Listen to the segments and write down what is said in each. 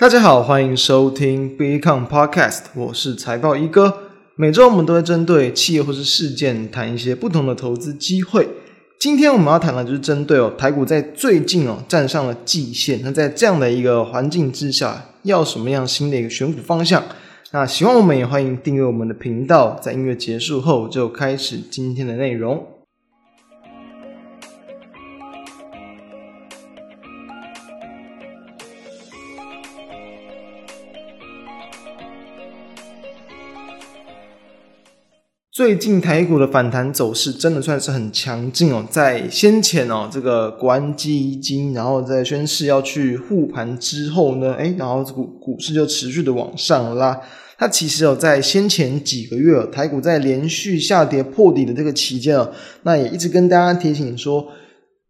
大家好，欢迎收听 Become Podcast，我是财报一哥。每周我们都会针对企业或是事件谈一些不同的投资机会。今天我们要谈的就是针对哦台股在最近哦站上了季线，那在这样的一个环境之下，要什么样新的一个选股方向？那喜欢我们也欢迎订阅我们的频道。在音乐结束后，就开始今天的内容。最近台股的反弹走势真的算是很强劲哦，在先前哦这个国安基金，然后在宣示要去护盘之后呢，诶然后股股市就持续的往上拉。它其实哦在先前几个月，台股在连续下跌破底的这个期间哦，那也一直跟大家提醒说，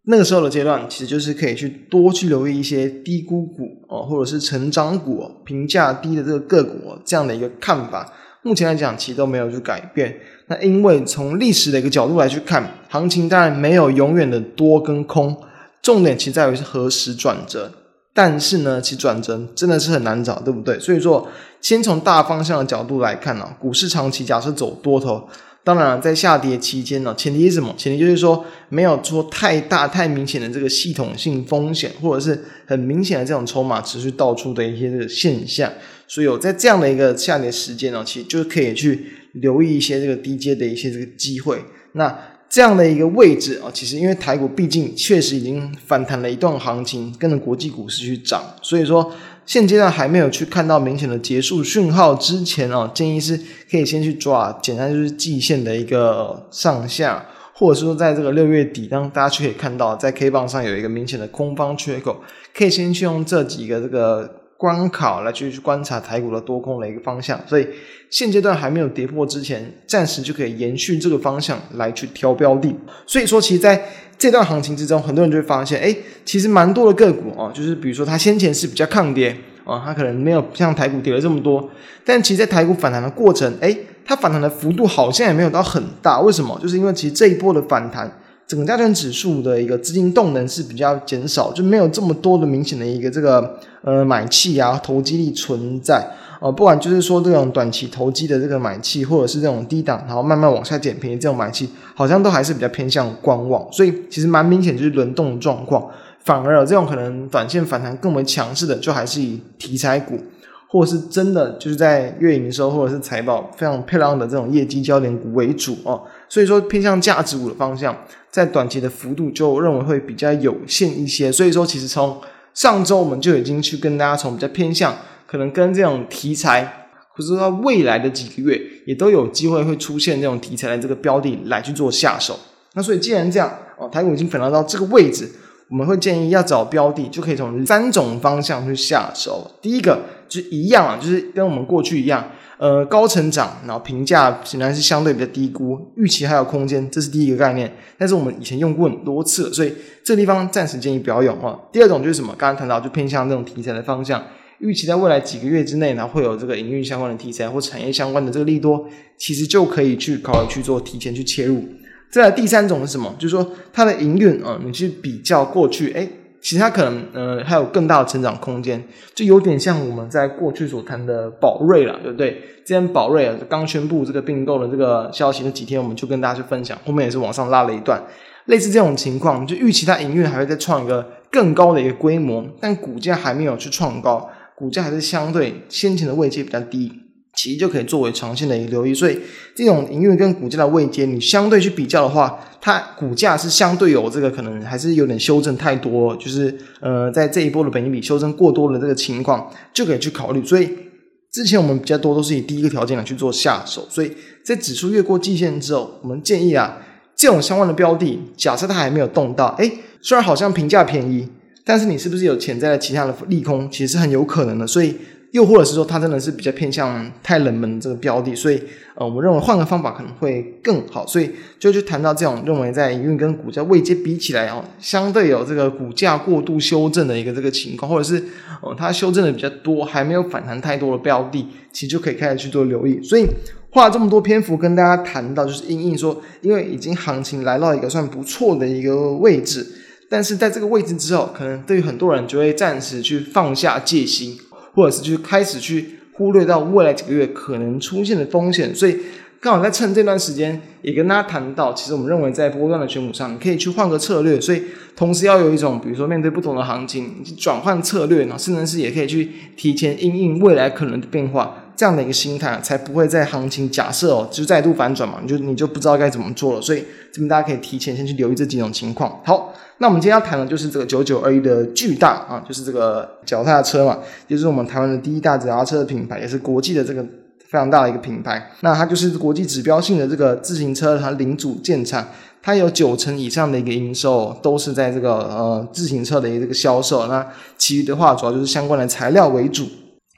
那个时候的阶段其实就是可以去多去留意一些低估股哦，或者是成长股哦，评价低的这个个股哦，这样的一个看法。目前来讲，其实都没有去改变。那因为从历史的一个角度来去看，行情当然没有永远的多跟空，重点其实在于是何时转折。但是呢，其转折真的是很难找，对不对？所以说，先从大方向的角度来看呢，股市长期假设走多头，当然在下跌期间呢，前提是什么？前提就是说没有说太大太明显的这个系统性风险，或者是很明显的这种筹码持续倒出的一些这个现象。所以有在这样的一个下跌时间呢，其实就可以去留意一些这个低阶的一些这个机会。那这样的一个位置啊，其实因为台股毕竟确实已经反弹了一段行情，跟着国际股市去涨，所以说现阶段还没有去看到明显的结束讯号之前哦，建议是可以先去抓，简单就是季线的一个上下，或者说在这个六月底，当大家去可以看到在 K 棒上有一个明显的空方缺口，可以先去用这几个这个。关卡来去去观察台股的多空的一个方向，所以现阶段还没有跌破之前，暂时就可以延续这个方向来去挑标的。所以说，其实在这段行情之中，很多人就会发现，哎，其实蛮多的个股啊，就是比如说它先前是比较抗跌啊，它可能没有像台股跌了这么多，但其实，在台股反弹的过程，哎，它反弹的幅度好像也没有到很大。为什么？就是因为其实这一波的反弹。整个加权指数的一个资金动能是比较减少，就没有这么多的明显的一个这个呃买气啊投机力存在、呃，不管就是说这种短期投机的这个买气，或者是这种低档然后慢慢往下捡便宜这种买气，好像都还是比较偏向观望，所以其实蛮明显就是轮动的状况。反而有这种可能短线反弹更为强势的，就还是以题材股，或是真的就是在月营收或者是财报非常漂亮的这种业绩焦点股为主哦。所以说偏向价值股的方向。在短期的幅度就认为会比较有限一些，所以说其实从上周我们就已经去跟大家从比较偏向，可能跟这种题材，或者说未来的几个月也都有机会会出现这种题材的这个标的来去做下手。那所以既然这样哦，台股已经反弹到这个位置，我们会建议要找标的，就可以从三种方向去下手。第一个就一样啊，就是跟我们过去一样。呃，高成长，然后评价显然是相对比较低估，预期还有空间，这是第一个概念。但是我们以前用过很多次了，所以这地方暂时建议不要用啊。第二种就是什么？刚刚谈到就偏向这种题材的方向，预期在未来几个月之内呢，会有这个营运相关的题材或产业相关的这个利多，其实就可以去考虑去做提前去切入。再来第三种是什么？就是说它的营运啊，你去比较过去，诶其实它可能呃还有更大的成长空间，就有点像我们在过去所谈的宝瑞了，对不对？之前宝瑞啊刚宣布这个并购的这个消息那几天，我们就跟大家去分享，后面也是往上拉了一段，类似这种情况，就预期它营运还会再创一个更高的一个规模，但股价还没有去创高，股价还是相对先前的位阶比较低。其实就可以作为长线的一个留意，所以这种营运跟股价的位阶，你相对去比较的话，它股价是相对有这个可能还是有点修正太多，就是呃在这一波的本金比修正过多的这个情况，就可以去考虑。所以之前我们比较多都是以第一个条件来去做下手，所以在指数越过季线之后，我们建议啊这种相关的标的，假设它还没有动到，诶虽然好像评价便宜，但是你是不是有潜在的其他的利空，其实是很有可能的，所以。又或者是说，它真的是比较偏向太冷门这个标的，所以呃，我们认为换个方法可能会更好。所以就去谈到这种认为在营运跟股价位阶比起来哦，相对有这个股价过度修正的一个这个情况，或者是呃它修正的比较多，还没有反弹太多的标的，其实就可以开始去做留意。所以花了这么多篇幅跟大家谈到，就是因应说，因为已经行情来到一个算不错的一个位置，但是在这个位置之后，可能对于很多人就会暂时去放下戒心。或者是去开始去忽略到未来几个月可能出现的风险，所以。刚好在趁这段时间，也跟大家谈到，其实我们认为在波段的选股上，你可以去换个策略，所以同时要有一种，比如说面对不同的行情，转换策略，然后甚至是也可以去提前应应未来可能的变化，这样的一个心态，才不会在行情假设哦，就再度反转嘛，你就你就不知道该怎么做了。所以这边大家可以提前先去留意这几种情况。好，那我们今天要谈的就是这个九九二一的巨大啊，就是这个脚踏车嘛，也就是我们台湾的第一大脚踏车的品牌，也是国际的这个。非常大的一个品牌，那它就是国际指标性的这个自行车，它零组件厂，它有九成以上的一个营收都是在这个呃自行车的一个销售，那其余的话主要就是相关的材料为主，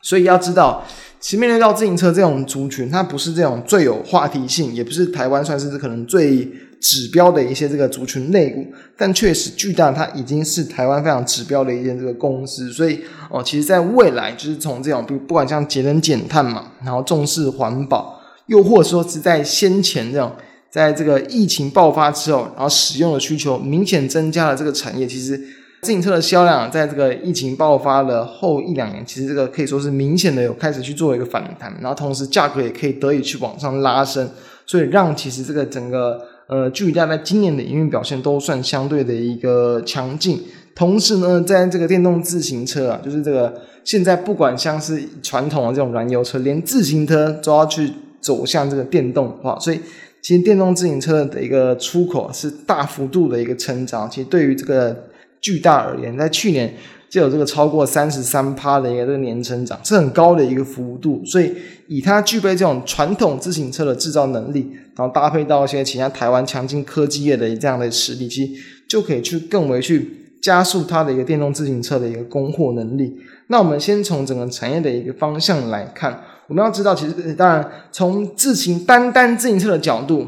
所以要知道，其实面对到自行车这种族群，它不是这种最有话题性，也不是台湾算是可能最。指标的一些这个族群类股，但确实巨大，它已经是台湾非常指标的一间这个公司，所以哦，其实在未来就是从这种不不管像节能减碳嘛，然后重视环保，又或者说是在先前这种，在这个疫情爆发之后，然后使用的需求明显增加了这个产业，其实自行车的销量在这个疫情爆发的后一两年，其实这个可以说是明显的有开始去做一个反弹，然后同时价格也可以得以去往上拉升，所以让其实这个整个。呃，巨大在今年的营运表现都算相对的一个强劲。同时呢，在这个电动自行车啊，就是这个现在不管像是传统的这种燃油车，连自行车都要去走向这个电动化，所以其实电动自行车的一个出口是大幅度的一个成长。其实对于这个巨大而言，在去年。就有这个超过三十三趴的一个这个年成长，是很高的一个幅度。所以以它具备这种传统自行车的制造能力，然后搭配到一些其他台湾强劲科技业的这样的实力，其实就可以去更为去加速它的一个电动自行车的一个供货能力。那我们先从整个产业的一个方向来看，我们要知道，其实当然从自行单单自行车的角度，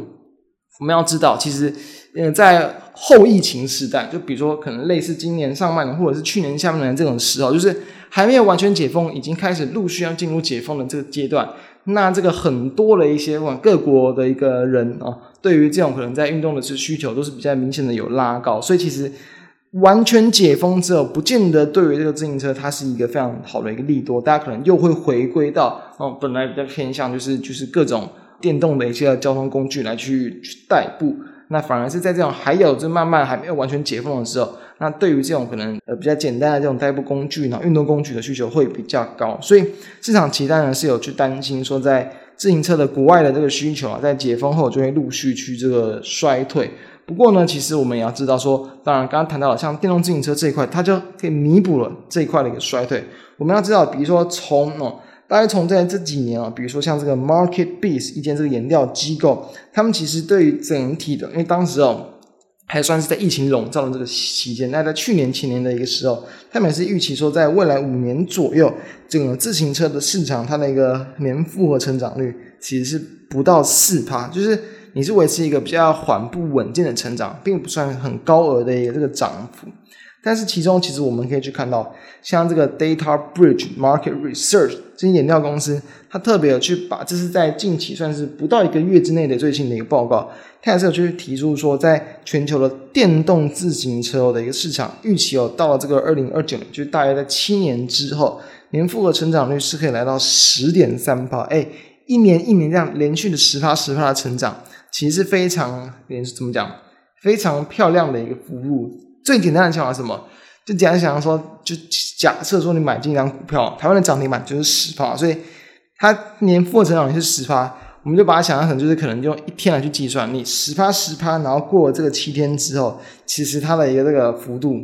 我们要知道，其实嗯在。后疫情时代，就比如说可能类似今年上半年或者是去年下半年这种时候，就是还没有完全解封，已经开始陆续要进入解封的这个阶段。那这个很多的一些往各国的一个人啊，对于这种可能在运动的这需求都是比较明显的有拉高。所以其实完全解封之后，不见得对于这个自行车它是一个非常好的一个利多，大家可能又会回归到哦，本来比较偏向就是就是各种电动的一些交通工具来去去代步。那反而是在这种还有就慢慢还没有完全解封的时候，那对于这种可能呃比较简单的这种代步工具，呢运动工具的需求会比较高，所以市场其实当然是有去担心说，在自行车的国外的这个需求啊，在解封后就会陆续去这个衰退。不过呢，其实我们也要知道说，当然刚刚谈到了像电动自行车这一块，它就可以弥补了这一块的一个衰退。我们要知道，比如说从哦。大概从在这几年啊，比如说像这个 MarketBeat 一间这个研调机构，他们其实对于整体的，因为当时哦还算是在疫情笼罩的这个期间，那在去年前年的一个时候，他们也是预期说，在未来五年左右，整个自行车的市场它的一个年复合成长率其实是不到四趴，就是你是维持一个比较缓步稳健的成长，并不算很高额的一个这个涨幅。但是其中，其实我们可以去看到，像这个 Data Bridge Market Research 这些研调公司，它特别有去把这是在近期算是不到一个月之内的最新的一个报告，它也是有去提出说，在全球的电动自行车的一个市场预期哦，到了这个二零二九年，就大约在七年之后，年复合成长率是可以来到十点三趴，哎，一年一年这样连续的十趴十趴的成长，其实是非常连怎么讲，非常漂亮的一个服务。最简单的想法是什么？就简单想说，就假设说你买进一张股票，台湾的涨停板就是十趴，所以它年复合成长率是十趴，我们就把它想象成就是可能用一天来去计算，你十趴十趴，然后过了这个七天之后，其实它的一个这个幅度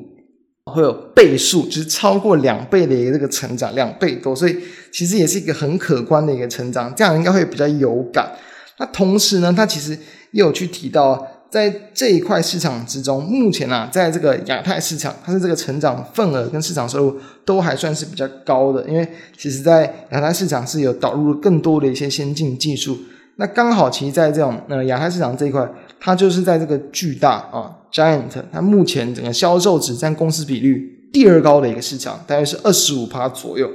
会有倍数，就是超过两倍的一个这个成长，两倍多，所以其实也是一个很可观的一个成长，这样应该会比较有感。那同时呢，它其实也有去提到。在这一块市场之中，目前啊，在这个亚太市场，它的这个成长份额跟市场收入都还算是比较高的，因为其实，在亚太市场是有导入更多的一些先进技术。那刚好，其实，在这种呃亚太市场这一块，它就是在这个巨大啊 Giant，它目前整个销售只占公司比率第二高的一个市场，大约是二十五趴左右。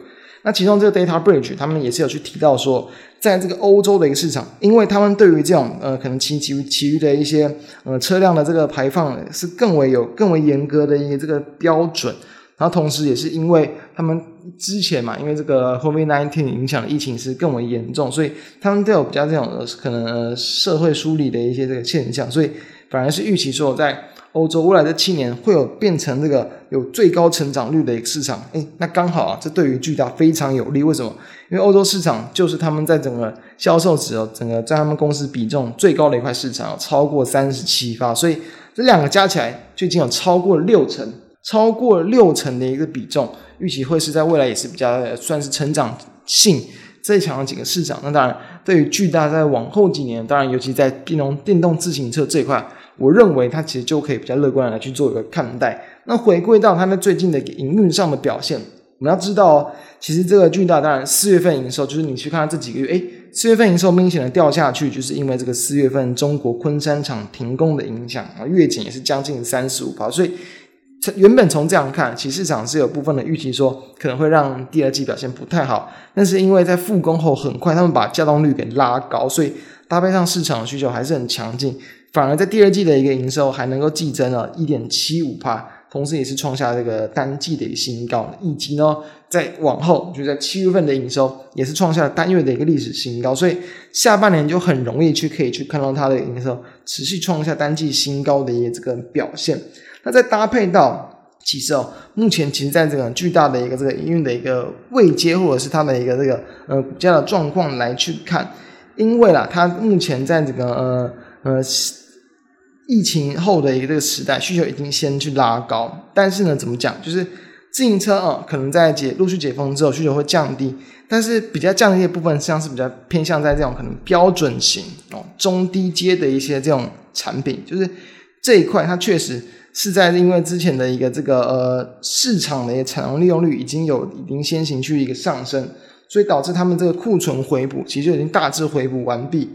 那其中这个 Data Bridge 他们也是有去提到说，在这个欧洲的一个市场，因为他们对于这种呃可能其其其余的一些呃车辆的这个排放是更为有更为严格的一个这个标准，然后同时也是因为他们之前嘛，因为这个 COVID-19 影响的疫情是更为严重，所以他们都有比较这种可能社会梳理的一些这个现象，所以反而是预期说在欧洲未来的七年会有变成这个有最高成长率的一个市场。诶，那刚好啊，这对于巨大非常有利。为什么？因为欧洲市场就是他们在整个销售值哦，整个在他们公司比重最高的一块市场，超过三十七%，所以这两个加起来就已经有超过六成。超过六成的一个比重，预期会是在未来也是比较算是成长性最强的几个市场。那当然，对于巨大在往后几年，当然尤其在电动电动自行车这一块，我认为它其实就可以比较乐观的来去做一个看待。那回归到它在最近的营运上的表现，我们要知道，其实这个巨大当然四月份营收，就是你去看它这几个月，诶，四月份营收明显的掉下去，就是因为这个四月份中国昆山厂停工的影响啊，月减也是将近三十五%，所以。原本从这样看，其实市场是有部分的预期说可能会让第二季表现不太好，但是因为在复工后很快他们把稼动率给拉高，所以搭配上市场的需求还是很强劲，反而在第二季的一个营收还能够季增了一点七五趴，同时也是创下这个单季的一个新高，以及呢在往后就在七月份的营收也是创下了单月的一个历史新高，所以下半年就很容易去可以去看到它的营收持续创下单季新高的一个这个表现。那再搭配到，其实哦，目前其实在这个巨大的一个这个营运的一个未接，或者是它的一个这个呃股价的状况来去看，因为啦，它目前在这个呃呃疫情后的一个这个时代，需求已经先去拉高，但是呢，怎么讲，就是自行车啊，可能在解陆续解封之后，需求会降低，但是比较降低的部分，实际上是比较偏向在这种可能标准型哦中低阶的一些这种产品，就是这一块它确实。是在因为之前的一个这个呃市场的一个产能利用率已经有已经先行去一个上升，所以导致他们这个库存回补其实就已经大致回补完毕。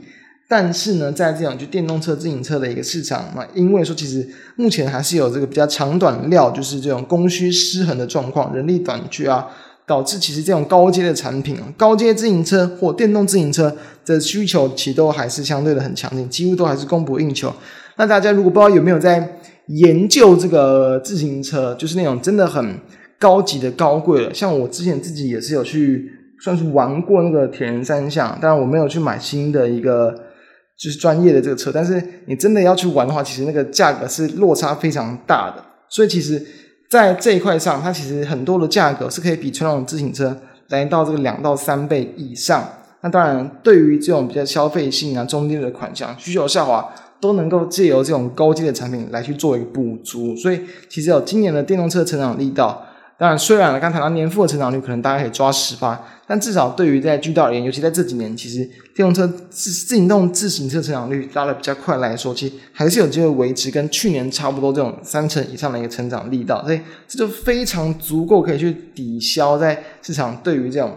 但是呢，在这种就电动车自行车的一个市场嘛，因为说其实目前还是有这个比较长短料，就是这种供需失衡的状况，人力短缺啊，导致其实这种高阶的产品，高阶自行车或电动自行车的需求其实都还是相对的很强劲，几乎都还是供不应求。那大家如果不知道有没有在研究这个自行车，就是那种真的很高级的高贵了。像我之前自己也是有去算是玩过那个铁人三项，但我没有去买新的一个就是专业的这个车。但是你真的要去玩的话，其实那个价格是落差非常大的。所以其实，在这一块上，它其实很多的价格是可以比传统自行车来到这个两到三倍以上。那当然，对于这种比较消费性啊、中低的款项需求下滑。都能够借由这种高阶的产品来去做一个补足，所以其实有今年的电动车成长力道。当然，虽然刚谈到年复的成长率可能大家可以抓十趴，但至少对于在巨大而言，尤其在这几年，其实电动车自自行动自行车成长率拉得比较快来说，其实还是有机会维持跟去年差不多这种三成以上的一个成长力道，所以这就非常足够可以去抵消在市场对于这种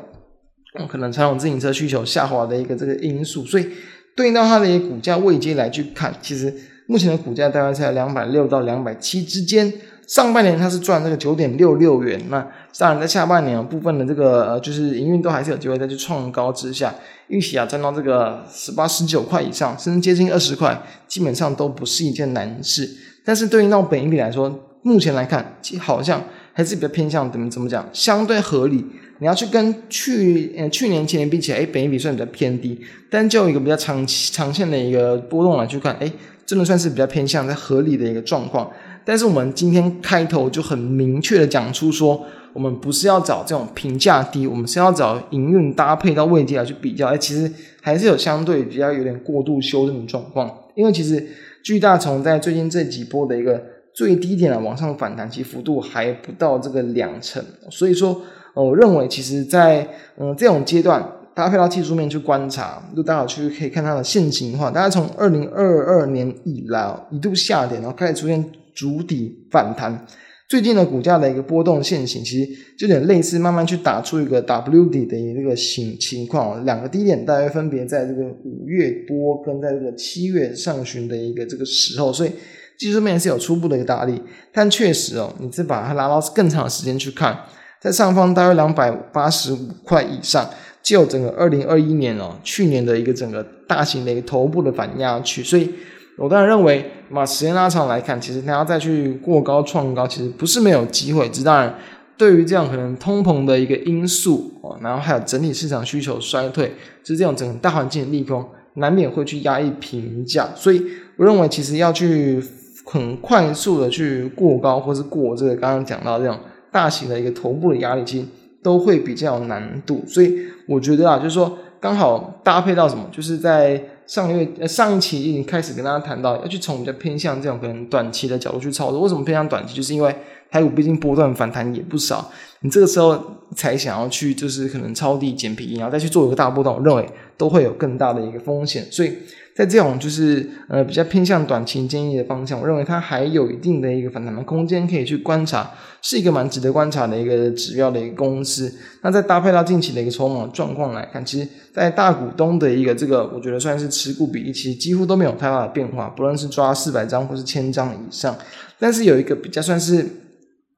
可能传统自行车需求下滑的一个这个因素，所以。对应到它的一个股价位阶来去看，其实目前的股价大概在两百六到两百七之间。上半年它是赚这个九点六六元，那当然在下半年部分的这个呃就是营运都还是有机会再去创高之下，预期啊赚到这个十八十九块以上，甚至接近二十块，基本上都不是一件难事。但是对应到本益比来说，目前来看，其实好像还是比较偏向怎么怎么讲，相对合理。你要去跟去呃去年前年比起来，诶，本益比算比较偏低，但就一个比较长期长线的一个波动来去看，诶，真的算是比较偏向在合理的一个状况。但是我们今天开头就很明确的讲出说，我们不是要找这种评价低，我们是要找营运搭配到位阶来去比较，诶，其实还是有相对比较有点过度修正的状况。因为其实巨大从在最近这几波的一个最低点的往上反弹，其幅度还不到这个两成，所以说。我认为，其实在，嗯这种阶段，搭配到技术面去观察，就大家去可以看它的线型的话，大家从二零二二年以来哦一度下跌，然后开始出现筑底反弹，最近的股价的一个波动线型，其实就有点类似慢慢去打出一个 W 底的一个形情况，两个低点大约分别在这个五月多跟在这个七月上旬的一个这个时候，所以技术面是有初步的一个打理，但确实哦，你是把它拉到更长的时间去看。在上方大约两百八十五块以上，就整个二零二一年哦，去年的一个整个大型的一个头部的反压区，所以我当然认为，把时间拉长来看，其实它要再去过高创高，其实不是没有机会。只当然对于这样可能通膨的一个因素哦，然后还有整体市场需求衰退，就是这种整个大环境的利空，难免会去压抑评价。所以我认为，其实要去很快速的去过高，或是过这个刚刚讲到这种大型的一个头部的压力，其实都会比较有难度。所以我觉得啊，就是说刚好搭配到什么，就是在上个月呃上一期已经开始跟大家谈到，要去从比较偏向这种可能短期的角度去操作。为什么偏向短期？就是因为台股毕竟波段反弹也不少，你这个时候才想要去，就是可能抄底捡便宜，然后再去做一个大波动，我认为都会有更大的一个风险。所以在这种就是呃比较偏向短期建议的方向，我认为它还有一定的一个反弹的空间可以去观察，是一个蛮值得观察的一个指标的一个公司。那再搭配到近期的一个筹码状况来看，其实在大股东的一个这个，我觉得算是持股比例，其实几乎都没有太大的变化，不论是抓四百张或是千张以上，但是有一个比较算是。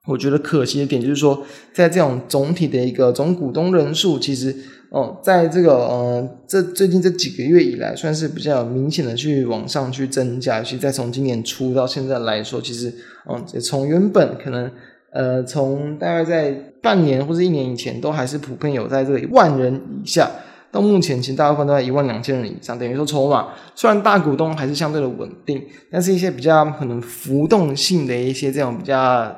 我觉得可惜的点就是说，在这种总体的一个总股东人数，其实哦，在这个呃这最近这几个月以来，算是比较明显的去往上去增加。尤其在从今年初到现在来说，其实嗯，从原本可能呃从大概在半年或者一年以前，都还是普遍有在这个万人以下，到目前其实大部分都在一万两千人以上。等于说筹码虽然大股东还是相对的稳定，但是一些比较可能浮动性的一些这种比较。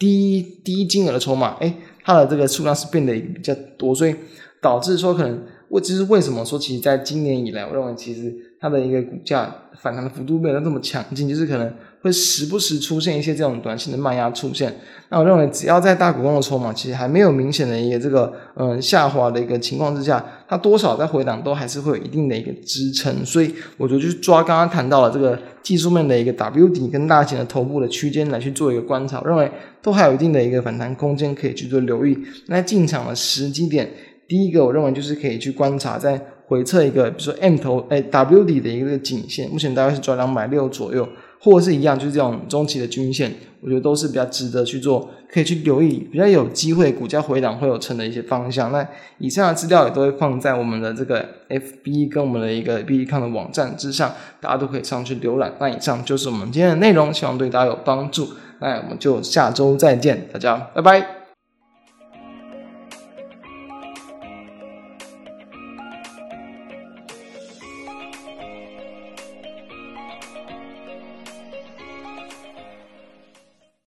低低金额的筹码，诶，它的这个数量是变得比较多，所以导致说可能，我其实为什么说，其实在今年以来，我认为其实它的一个股价反弹的幅度没有那么强劲，就是可能会时不时出现一些这种短线的卖压出现。那我认为，只要在大股东的筹码其实还没有明显的一个这个嗯下滑的一个情况之下，它多少在回档都还是会有一定的一个支撑。所以我觉得就是抓刚刚谈到了这个技术面的一个 W 底跟大型的头部的区间来去做一个观察，我认为都还有一定的一个反弹空间可以去做留意。那进场的时机点，第一个我认为就是可以去观察在回测一个比如说 M 头哎 W 底的一个颈线，目前大概是抓两百六左右。或者是一样，就是这种中期的均线，我觉得都是比较值得去做，可以去留意，比较有机会股价回档会有成的一些方向。那以上的资料也都会放在我们的这个 FB 跟我们的一个 B E 看的网站之上，大家都可以上去浏览。那以上就是我们今天的内容，希望对大家有帮助。那我们就下周再见，大家拜拜。